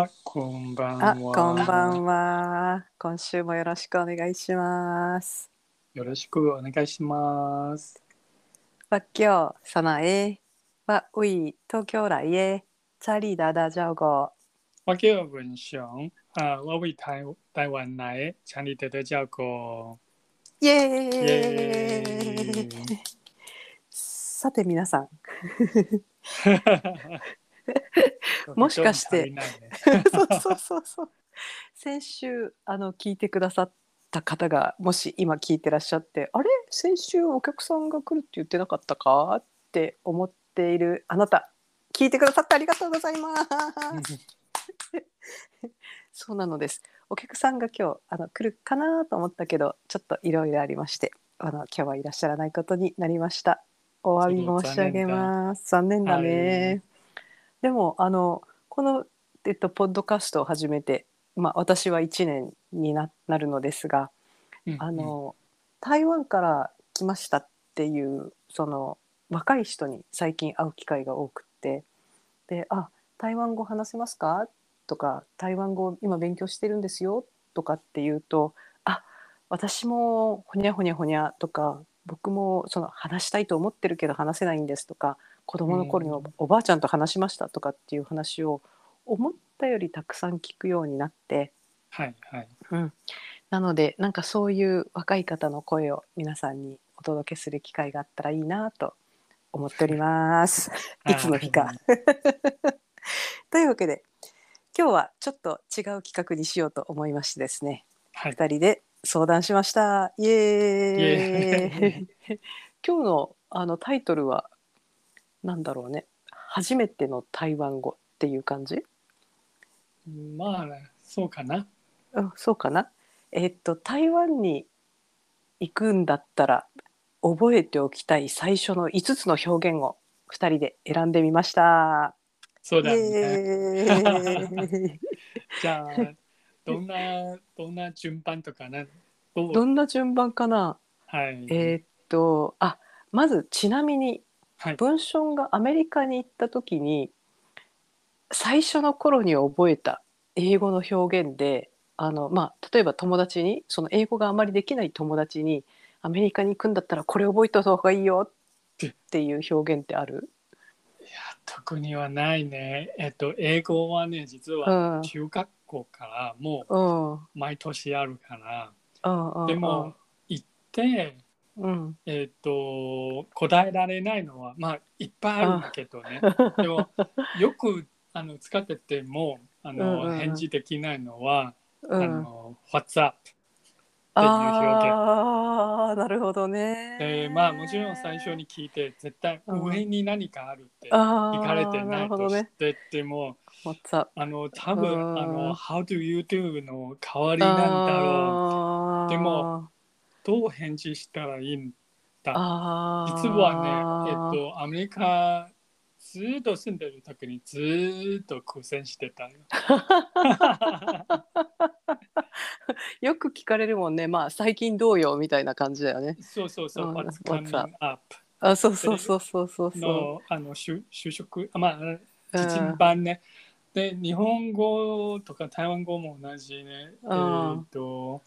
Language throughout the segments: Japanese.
あ、こんばんあ、は。こんばんは。今週もよろしくお願いします。よろしくお願いします。Và kiểu sau này và ủy 東京来耶，查理达达照顾。我叫文雄，啊，我为台台湾来，请你多多照顧。イエーイさて皆さん、もしかしてね そうそうそうそう。先週あの聞いてくださった方がもし今聞いてらっしゃって、あれ？先週お客さんが来るって言ってなかったか？って思っているあなた、聞いてくださってありがとうございます。そうなのです。お客さんが今日あの来るかなと思ったけど、ちょっといろいろありまして、あの今日はいらっしゃらないことになりました。お詫び申し上げます。残念だね。でもあのこのえっとポッドキャストを始めて、まあ私は1年にななるのですが、うんあの台湾から来ましたっていうその若い人に最近会う機会が多くってで「あ台湾語話せますか?」とか「台湾語今勉強してるんですよ」とかって言うと「あ私もほにゃほにゃほにゃ」とか「僕もその話したいと思ってるけど話せないんです」とか「子供の頃におばあちゃんと話しました」とかっていう話を思ったよりたくさん聞くようになって。はいはい。うん、なのでなんかそういう若い方の声を皆さんにお届けする機会があったらいいなと思っております。いつの日か。というわけで今日はちょっと違う企画にしようと思いましてですねはい。2人で相談しましたイエーイ 今日のあのタイトルは何だろうね初めての台湾語っていう感じ？まあ、そうかな。うん、そうかな。えっと台湾に行くんだったら覚えておきたい最初の5つの表現を2人で選んでみました。イそうだね。エーイ じゃあ、どんな、どんな順番とかな？どう？どんな順番かな？はい。えーっとあまずちなみにはい。文章がアメリカに行った時に最初の頃に覚えた英語の表現であの、まあ、例えば友達にその英語があまりできない友達にアメリカに行くんだったらこれ覚えた方がいいよっていう表現ってある？いや、特にはないね。えっと、英語はね、実うん。は中学校からもう毎年あるから、うんうん。でも、行って、うん。えっ、と答えられないのはまあいっぱいあるんだけどね。でもよくあの使っててもあの、うんうんうん。返事できないのは、あうん。の What's up? ああなるほどね。でまあもちろん最初に聞いて絶対うん。上に何かあるってあ聞かれてーないと。してても、What's up? あの多分うん。あの How do you do の代わりなんだろあーでもうどう返事したらいいんだ？実はね、えっと、アメリカずっと住んでる時にずっと苦戦してたよ。よく聞かれるもんね。まあ最近どうよみたいな感じだよね。そうそうそう、うん。What's What's coming up あそうそうそうそうそう。そのあの就就職、あまあ、う実版ね。で、日本語とか台湾語も同じね。えうん。っと、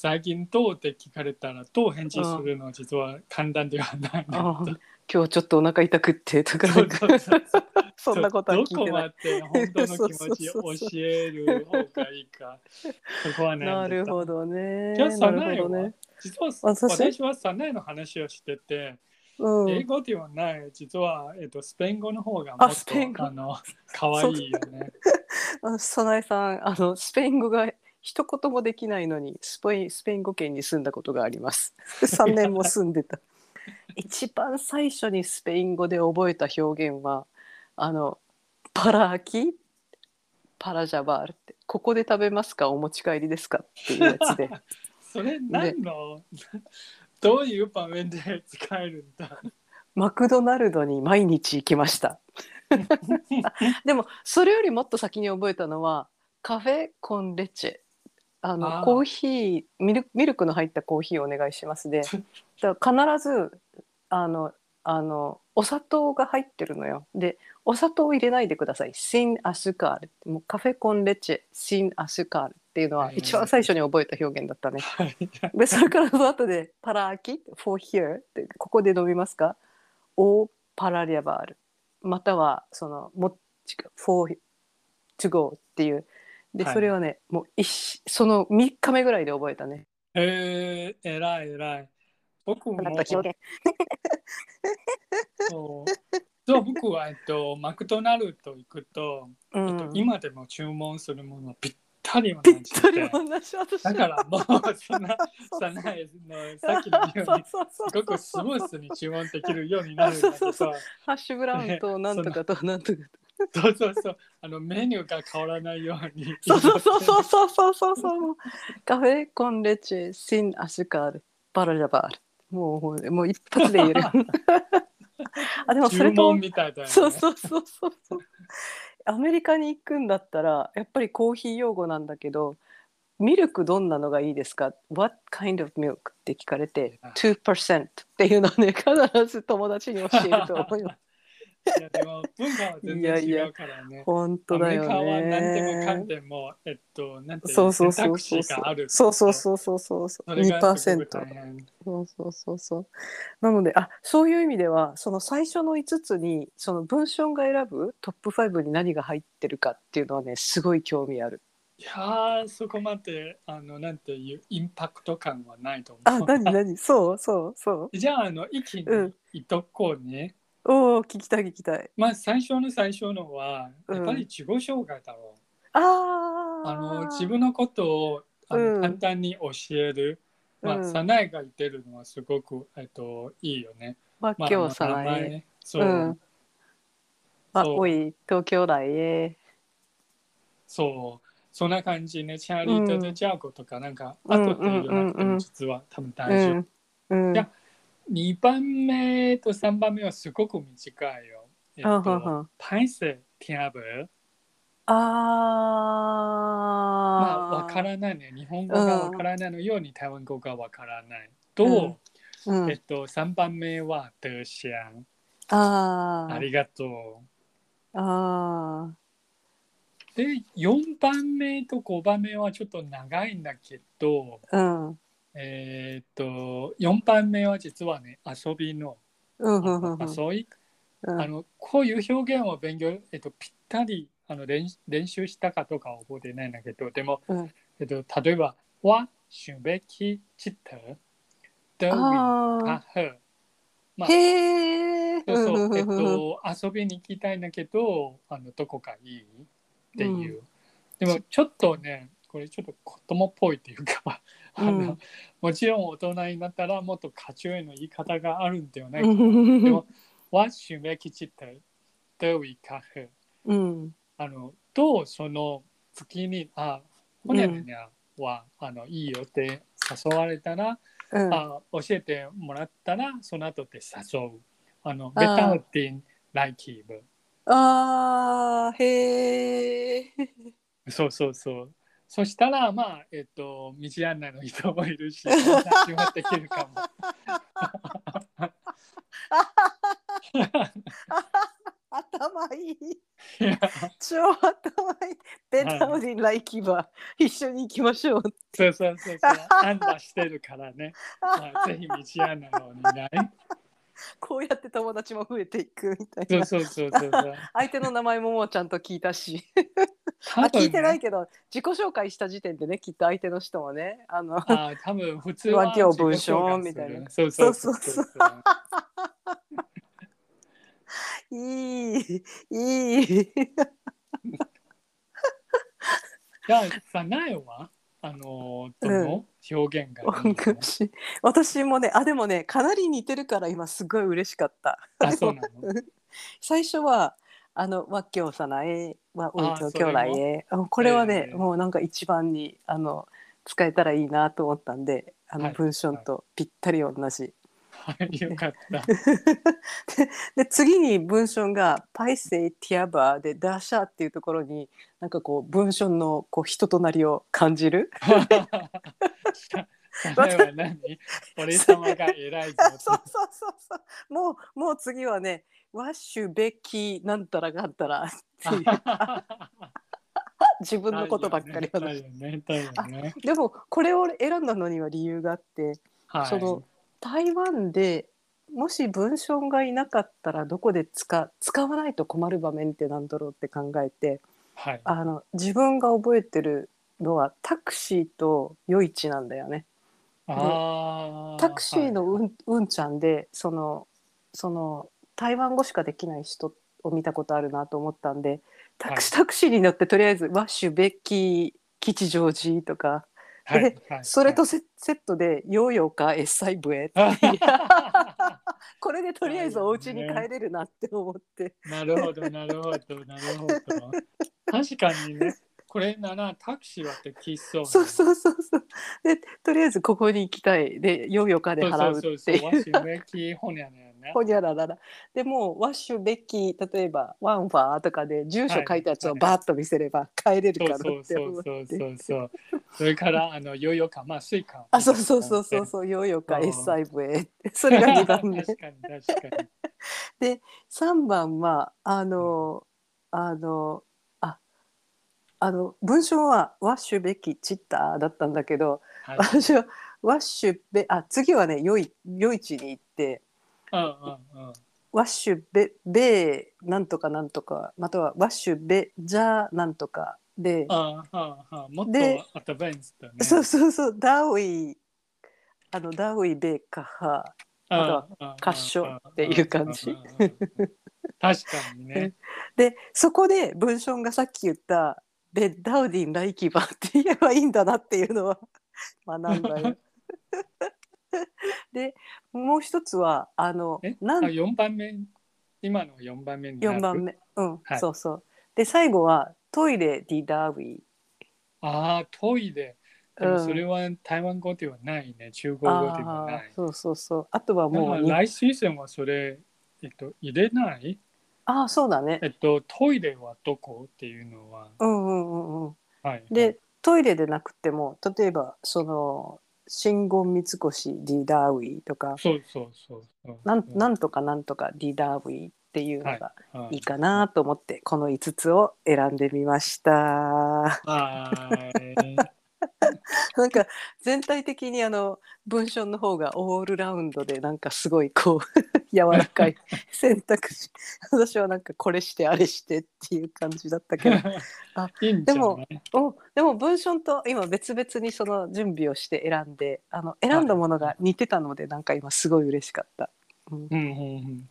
最近どうって聞かれたらどう返事するのは実は簡単ではない。今日ちょっとお腹痛くってとかそんなことは聞いてどこまで本当の気持ちを教える方がいいか。そこはね。なるほどね。じゃあ、サなナエは、ね実は私私はサナエの話をしてて、うん。英語ではない、実は、えっと、スペイン語の方がもっとあの可愛いよね。あ早苗さんあのスペイン語が一言もできないのにスペインスペイン語圏に住んだことがあります。3年も住んでた。一番最初にスペイン語で覚えた表現はあのパラアキ？パラジャバールって。ここで食べますか？お持ち帰りですか？っていうやつで。それ何の、どういう場面で使えるんだ？マクドナルドに毎日行きました。でもそれよりもっと先に覚えたのはカフェコンレチェあのあーコーヒーミルミルクの入ったコーヒーお願いしますでだから必ずあのあのお砂糖が入ってるのよでお砂糖を入れないでください。シンアスカール。もうカフェコンレチェ、シンアスカールっていうのは一番最初に覚えた表現だったね。はい。で、それからその後でパラアキ、for here ってここで飲みますか？おパラリャバール。またはそのもっち for to go っていう。で、はいそれはね、もう一その3日目ぐらいで覚えたね。えー、えらいえらい。僕も。そうそう僕は、えっと、マクドナルド行くと、うえっと、ん。今でも注文するものぴったり同ぴっじたりで同じ私だからもうそんな さないのさっきのようにすごくスムースに注文できるようになるんだけどそうハッシュブラウンとなんとかとなんとかと。そうそうそうあのメニューが変わらないようにそうそうそうそうそうそうそうそう。カフェコンレチェシンアシュカールバラジャバール。もうもう一発で言える。あでもそ注れと文みたいだよねそうそうそうそうそう。アメリカに行くんだったらやっぱりコーヒー用語なんだけど。ミルクどんなのがいいですか ?What kind of milk? って聞かれて2%っていうのをね 必ず友達に教えると思います。いやでも文化は全然違うからね本当だよね。アメリカは何でもかんでもえっとなんていうそうそう選択そうそう肢があるそうそうそうそうそうそうそれがすごく2%大変そうそうそうそうなのであそういう意味ではその最初の5つにその文章が選ぶトップ5に何が入ってるかっていうのはねすごい興味あるいやーそこまであのなんていうインパクト感はないと思う。あ何何そうそうそうじゃああの一気うんに言っとこうね。おお聞きたい聞きたい。まあ最初の最初のはうんやっぱり自己紹介だろう。あー。あの自分のことをあの、うん。簡単に教える。まあ、うん。サナイが言ってるのはすごく、えっと、いいよね。まあまあ、今日さあの名え前そう、うん。あおい東京来へ。そう。そんな感じね。チャーリーとでジャーゴとかなんか、うん後って言わなくてうんうんうんも実は多分う大丈夫。ん。うん。いや2番目と3番目はすごく短いよ。えっとん、パイセティアブあまあ、わからないね。日本語がわからないのように台湾語がわからない。と、うんえっと、3番目はデシャン。あーありがとあう。で、4番目と5番目はちょっと長いんだけど、ーうんえっと、4番目は実はね、遊びの、うんうんうん。うん遊びうん。あのこういう表現を勉強、えっと、ぴったりあの練練習したかとかは覚えてないんだけど、でも、うん。えっと、例えば、は、しゅべきちった、どういあかふ。まああ、へえ。そうそう、えっと、遊びに行きたいんだけど、あのどこかいい？っていう。でも、ちょっとね、これちょっと子供っぽいっていうか、あのうんもちろん大人になったらもっと家中への言い方があるんではないかでも、はしゅべきちった、どういかふ。うんあの、と、その月に、あ、ほにゃらにゃは、あの、いいよって誘われたら、うんあ教えてもらったら、その後で誘う。あの、ベタウティン、ライキーブ。あーへえ。そうそうそう。そしたら、まあ、えっと、道案内の人もいるし、話もできるかも。頭いい。超頭いい。ベタウディライキバ一緒に行きましょう。そうそうそうそう。案内してるからね。まあ、ぜひ道案内をお願い。こうやって友達も増えていくみたいな。そうそうそうそうそう。相手の名前ももうちゃんと聞いたし。あ聞いてないけど自己紹介した時点でねきっと相手の人もねあのあ多分普通は脇を文自己紹介章する。みたいなそう。そうそういい。いい。じゃあさなえは？あのどの表現がいいの、私私もねあでもねかなり似てるから今すごい嬉しかった。あそうなの？最初はあの「わっきょうさなえ」は「おいとあそれもきょう来へ」あこれはね、えーもうなんか一番にあの使えたらいいなと思ったんであはい。の文章とぴったり同じ。はいよかった。で次に文章が「パイセイティアバー」で「ダーシャー」っていうところになんかこう文章のこう人となりを感じる。それは何？俺様が偉いぞ。そうそうそうそうもうもう次はねワッシュべきなんたらがあったらっていう 自分のことばっかりだ話よね。ね。でもこれを選んだのには理由があってはい。その台湾でもし文章がいなかったらどこで使使わないと困る場面ってなんだろうって考えてはい。あの自分が覚えてるのはタクシーと夜市なんだよね。あタクシーのはい。うん,、うんちゃんでそのその台湾語しかできない人を見たことあるなと思ったんでタクシ,、タクシーに乗ってとりあえず「ワッシュベッキー吉祥寺」とか。はい。ではい。それとセ,、セットで「ヨーヨーかエッサイブエ」これでとりあえずお家に帰れるなって思って。なるほど、なるほど、なるほど。確かにね、これならタクシーはできそう。そうそうそうそう。でとりあえずここに行きたいでヨーヨーかで払うそうっていうそうそう。わしめきほにゃねね。ほにゃららら。でもうワッシュベッキー例えばワンファーとかで住所書いたやつをバーッと見せれば帰れるそうかなそうって思っそうそうて。そうそう。それから、あの、ヨーヨーか、まあ、スイカ。あそうそうそうそうそうヨーヨーか S5 へそれが2番目 確かに、確かに。3番はあのあのああの文章はワッシュベッキーチッターだったんだけどはい。私はワッシュベあ次はね夜夜市に行ってうんうんうん。ワッシュベベーなんとかなんとかまたはワッシュベジャーなんとかで、ああ、ああ、もっとでアドバンスだね。そうそうそうダウイあのダウイベーカハあとは褐色っていう感じ。確かにね。でそこで文章がさっき言った「ベッダウディン・ライキバ」って言えばいいんだなっていうのは 学んだよ。でもう一つはあのえ、なんあ4番目、今の4番目になる？4番。目うん、はいそうそうで最後は「トイレ・ディ・ダーウィああ、トイレ。でもそれは台湾語ではないね。中国語ではない。そうそうそうあとはももう来シーズンはそれ、えっと、入れない？ああそうだねえっと、トイレはどこ？っていうのは。うんうんうんうんはい。でトイレでなくても例えばその信言三越ディダーウィとかそうそうそうそう。なんなんとかなんとかディダーウィっていうのがはいいいかなと思ってこの5つを選んでみました。はい。なんか全体的にあの文章の方がオールラウンドでなんかすごいこう 柔らかい 選択肢私はなんかこれしてあれしてっていう感じだったけどあでもおでも文章と今別々にその準備をして選んであの選んだものが似てたのでなんか今すごい嬉しかった。うんうんうんうん。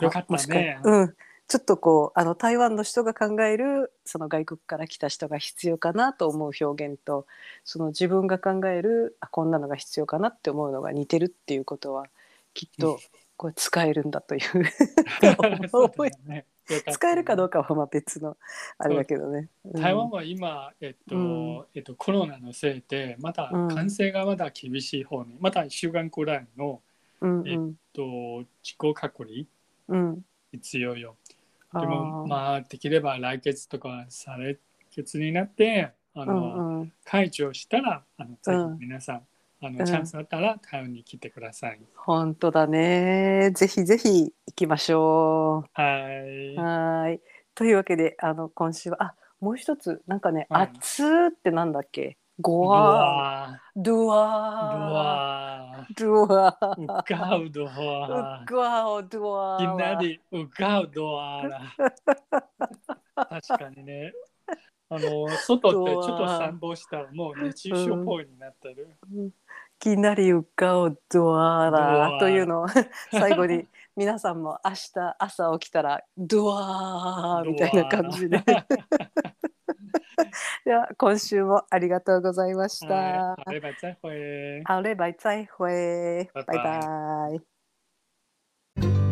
よかったね。うん、ちょっとこうあの台湾の人が考えるその外国から来た人が必要かなと思う表現とその自分が考えるあこんなのが必要かなって思うのが似てるっていうことはきっとこれ使えるんだという ね。使えるかどうかはまあ別のあれだけどね。うん。台湾は今、えっとうん。えっと、コロナのせいでまだうん。感染がまだ厳しい方に、まだ1週間くらいの、うんえっと、自己隔離うんうん。必要よ。でもまあできれば来月とか再来月になってあうの、んうん。解除したらあのぜうん。ひ皆さん、あうん。のチャンスあったら台湾に来てください。本当だね。ぜひぜひ行きましょはい。う。はーい。というわけであの今週はあもう一つなんかね「はい。熱ーってなんだっけ？ゴドワー。アドドワアー。ドワー。うかうドワー。ドワいきーなりうかうドアだ。確かにね。あの外ってちょっと散歩したらもう熱中症っぽいになってる。いきなりうかおドワーというのを 最後に 皆さんも明日朝起きたらドワーみたいな感じで では今週もありがとうございました。好嘞，バ再会。好嘞，バイバイ。